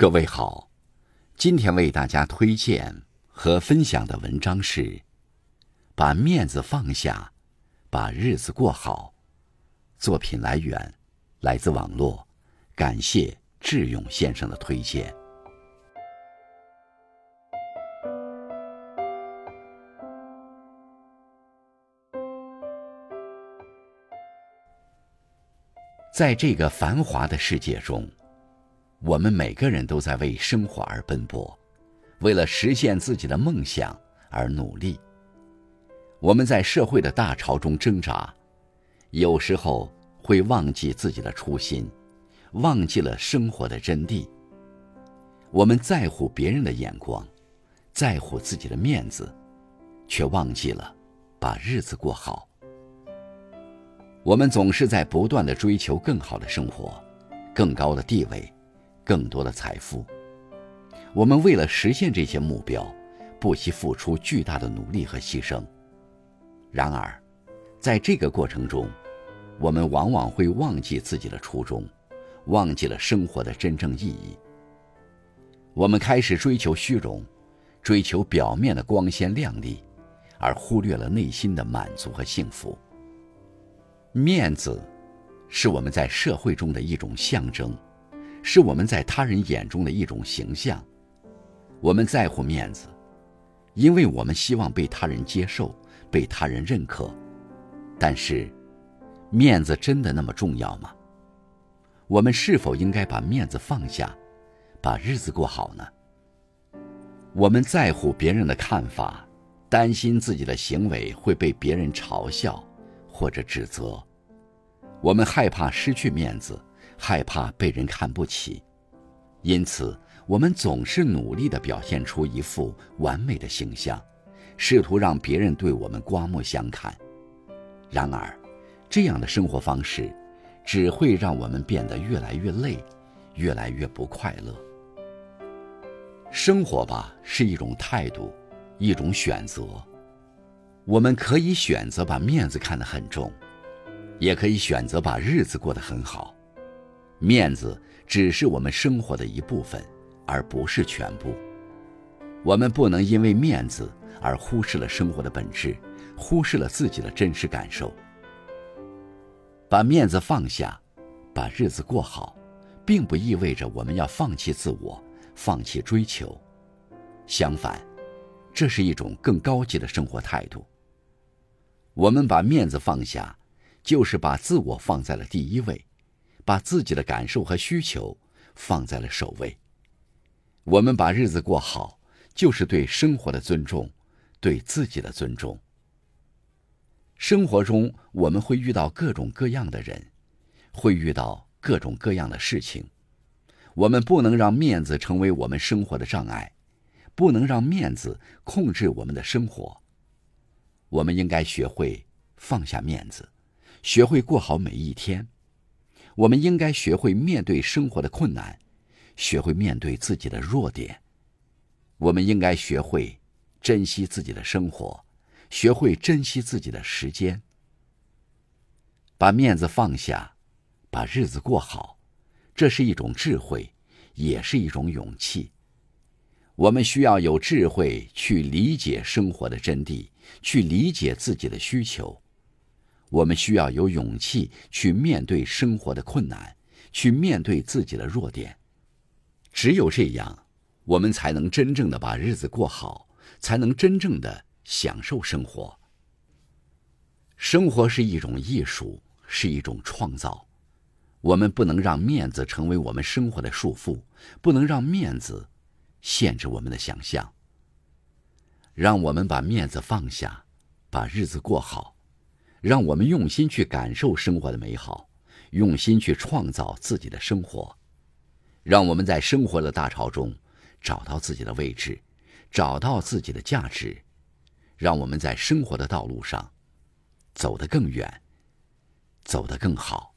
各位好，今天为大家推荐和分享的文章是《把面子放下，把日子过好》。作品来源来自网络，感谢智勇先生的推荐。在这个繁华的世界中。我们每个人都在为生活而奔波，为了实现自己的梦想而努力。我们在社会的大潮中挣扎，有时候会忘记自己的初心，忘记了生活的真谛。我们在乎别人的眼光，在乎自己的面子，却忘记了把日子过好。我们总是在不断的追求更好的生活，更高的地位。更多的财富，我们为了实现这些目标，不惜付出巨大的努力和牺牲。然而，在这个过程中，我们往往会忘记自己的初衷，忘记了生活的真正意义。我们开始追求虚荣，追求表面的光鲜亮丽，而忽略了内心的满足和幸福。面子，是我们在社会中的一种象征。是我们在他人眼中的一种形象，我们在乎面子，因为我们希望被他人接受，被他人认可。但是，面子真的那么重要吗？我们是否应该把面子放下，把日子过好呢？我们在乎别人的看法，担心自己的行为会被别人嘲笑或者指责，我们害怕失去面子。害怕被人看不起，因此我们总是努力地表现出一副完美的形象，试图让别人对我们刮目相看。然而，这样的生活方式只会让我们变得越来越累，越来越不快乐。生活吧是一种态度，一种选择。我们可以选择把面子看得很重，也可以选择把日子过得很好。面子只是我们生活的一部分，而不是全部。我们不能因为面子而忽视了生活的本质，忽视了自己的真实感受。把面子放下，把日子过好，并不意味着我们要放弃自我，放弃追求。相反，这是一种更高级的生活态度。我们把面子放下，就是把自我放在了第一位。把自己的感受和需求放在了首位。我们把日子过好，就是对生活的尊重，对自己的尊重。生活中我们会遇到各种各样的人，会遇到各种各样的事情。我们不能让面子成为我们生活的障碍，不能让面子控制我们的生活。我们应该学会放下面子，学会过好每一天。我们应该学会面对生活的困难，学会面对自己的弱点。我们应该学会珍惜自己的生活，学会珍惜自己的时间。把面子放下，把日子过好，这是一种智慧，也是一种勇气。我们需要有智慧去理解生活的真谛，去理解自己的需求。我们需要有勇气去面对生活的困难，去面对自己的弱点。只有这样，我们才能真正的把日子过好，才能真正的享受生活。生活是一种艺术，是一种创造。我们不能让面子成为我们生活的束缚，不能让面子限制我们的想象。让我们把面子放下，把日子过好。让我们用心去感受生活的美好，用心去创造自己的生活。让我们在生活的大潮中找到自己的位置，找到自己的价值。让我们在生活的道路上走得更远，走得更好。